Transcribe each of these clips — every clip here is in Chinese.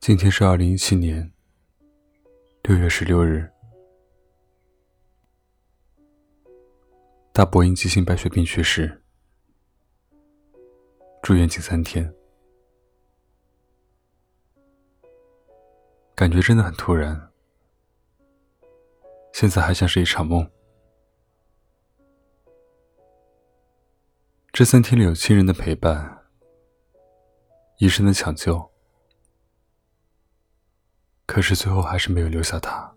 今天是二零一七年六月十六日。大伯因急性白血病去世，住院近三天，感觉真的很突然，现在还像是一场梦。这三天里有亲人的陪伴，医生的抢救。可是最后还是没有留下他。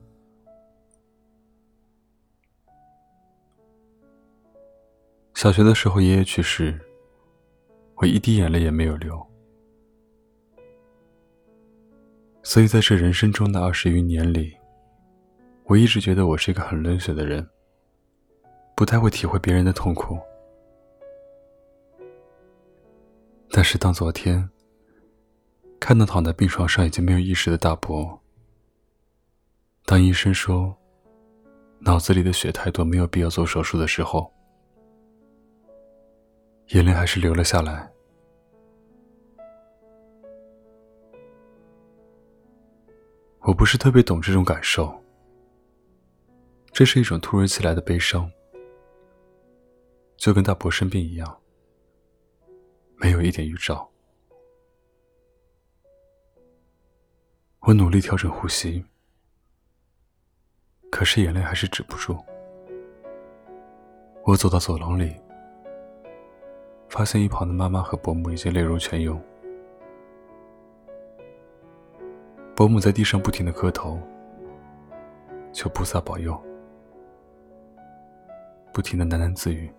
小学的时候，爷爷去世，我一滴眼泪也没有流。所以在这人生中的二十余年里，我一直觉得我是一个很冷血的人，不太会体会别人的痛苦。但是当昨天看到躺在病床上已经没有意识的大伯，当医生说脑子里的血太多，没有必要做手术的时候，眼泪还是流了下来。我不是特别懂这种感受，这是一种突如其来的悲伤，就跟大伯生病一样，没有一点预兆。我努力调整呼吸。可是眼泪还是止不住。我走到走廊里，发现一旁的妈妈和伯母已经泪如泉涌。伯母在地上不停的磕头，求菩萨保佑，不停的喃喃自语。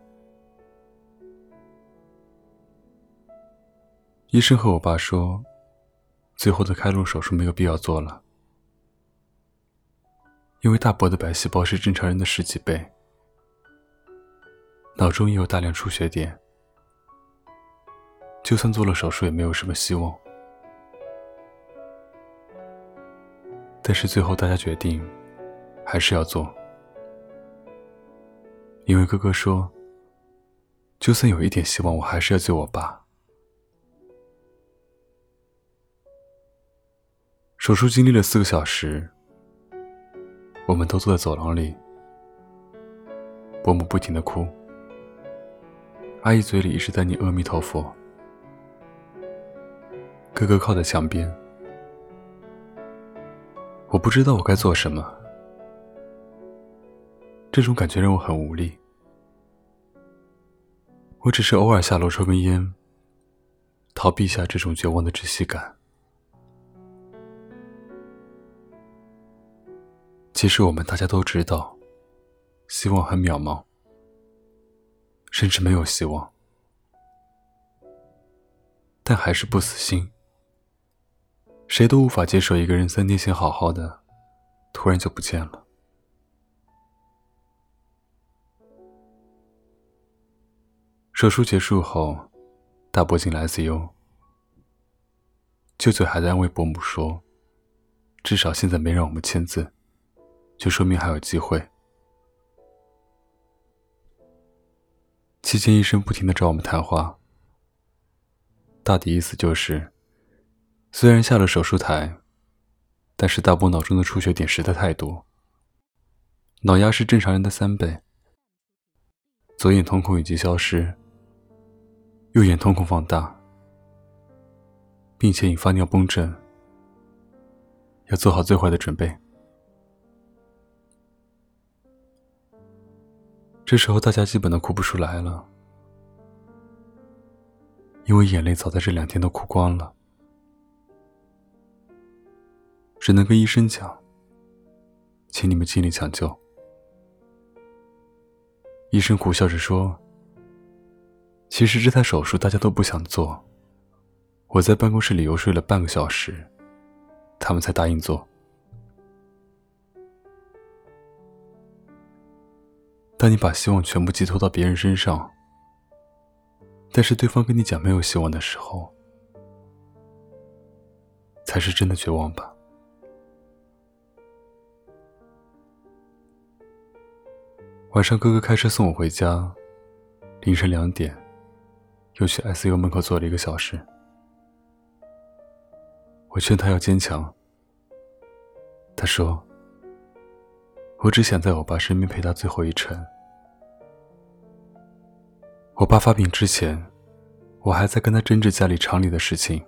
医生和我爸说，最后的开颅手术没有必要做了。因为大伯的白细胞是正常人的十几倍，脑中也有大量出血点，就算做了手术也没有什么希望。但是最后大家决定，还是要做，因为哥哥说，就算有一点希望，我还是要救我爸。手术经历了四个小时。我们都坐在走廊里，伯母不停的哭，阿姨嘴里一直在念阿弥陀佛，哥哥靠在墙边，我不知道我该做什么，这种感觉让我很无力，我只是偶尔下楼抽根烟，逃避一下这种绝望的窒息感。其实我们大家都知道，希望很渺茫，甚至没有希望，但还是不死心。谁都无法接受一个人三天前好好的，突然就不见了。手术结束后，大伯进了 ICU，舅舅还在安慰伯母说：“至少现在没让我们签字。”就说明还有机会。期间，医生不停的找我们谈话，大抵意思就是：虽然下了手术台，但是大伯脑中的出血点实在太多，脑压是正常人的三倍，左眼瞳孔已经消失，右眼瞳孔放大，并且引发尿崩症，要做好最坏的准备。这时候，大家基本都哭不出来了，因为眼泪早在这两天都哭光了，只能跟医生讲：“请你们尽力抢救。”医生苦笑着说：“其实这台手术大家都不想做，我在办公室里游说了半个小时，他们才答应做。”当你把希望全部寄托到别人身上，但是对方跟你讲没有希望的时候，才是真的绝望吧。晚上哥哥开车送我回家，凌晨两点，又去 ICU 门口坐了一个小时。我劝他要坚强。他说：“我只想在我爸身边陪他最后一程。”我爸发病之前，我还在跟他争执家里厂里的事情。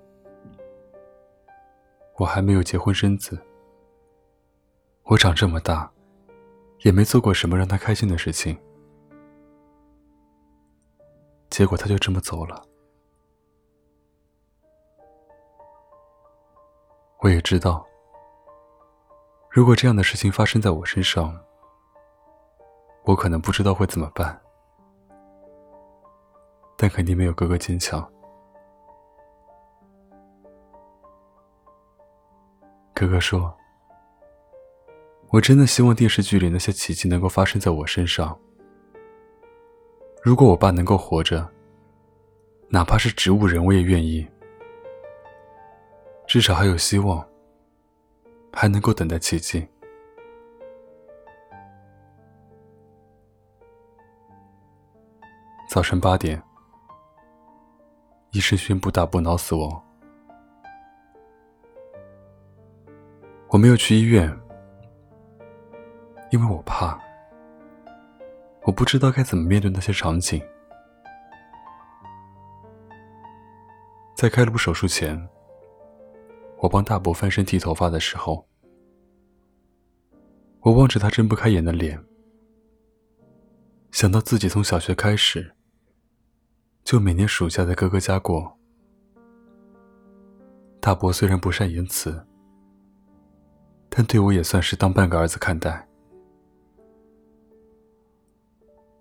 我还没有结婚生子。我长这么大，也没做过什么让他开心的事情。结果他就这么走了。我也知道，如果这样的事情发生在我身上，我可能不知道会怎么办，但肯定没有哥哥坚强。哥哥说：“我真的希望电视剧里那些奇迹能够发生在我身上。如果我爸能够活着，哪怕是植物人，我也愿意。至少还有希望，还能够等待奇迹。”早晨八点，医生宣布大波脑死亡。我没有去医院，因为我怕，我不知道该怎么面对那些场景。在开颅手术前，我帮大伯翻身剃头发的时候，我望着他睁不开眼的脸，想到自己从小学开始，就每年暑假在哥哥家过。大伯虽然不善言辞。但对我也算是当半个儿子看待。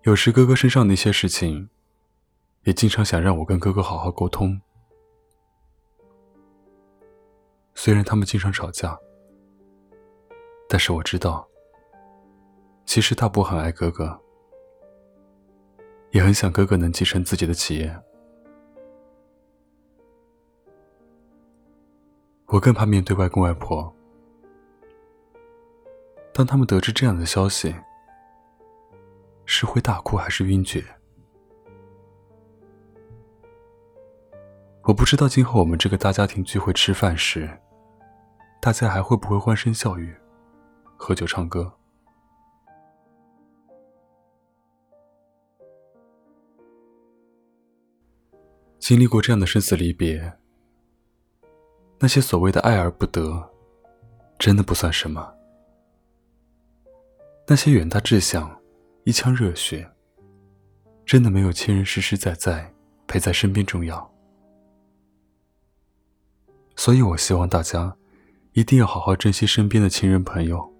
有时哥哥身上的一些事情，也经常想让我跟哥哥好好沟通。虽然他们经常吵架，但是我知道，其实大伯很爱哥哥，也很想哥哥能继承自己的企业。我更怕面对外公外婆。当他们得知这样的消息，是会大哭还是晕厥？我不知道今后我们这个大家庭聚会吃饭时，大家还会不会欢声笑语、喝酒唱歌？经历过这样的生死离别，那些所谓的爱而不得，真的不算什么。那些远大志向、一腔热血，真的没有亲人实实在在陪在身边重要。所以我希望大家一定要好好珍惜身边的亲人朋友。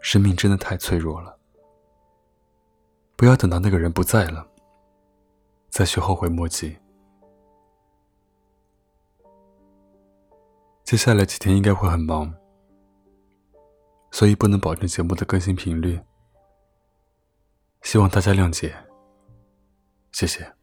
生命真的太脆弱了，不要等到那个人不在了，再去后悔莫及。接下来几天应该会很忙。所以不能保证节目的更新频率，希望大家谅解，谢谢。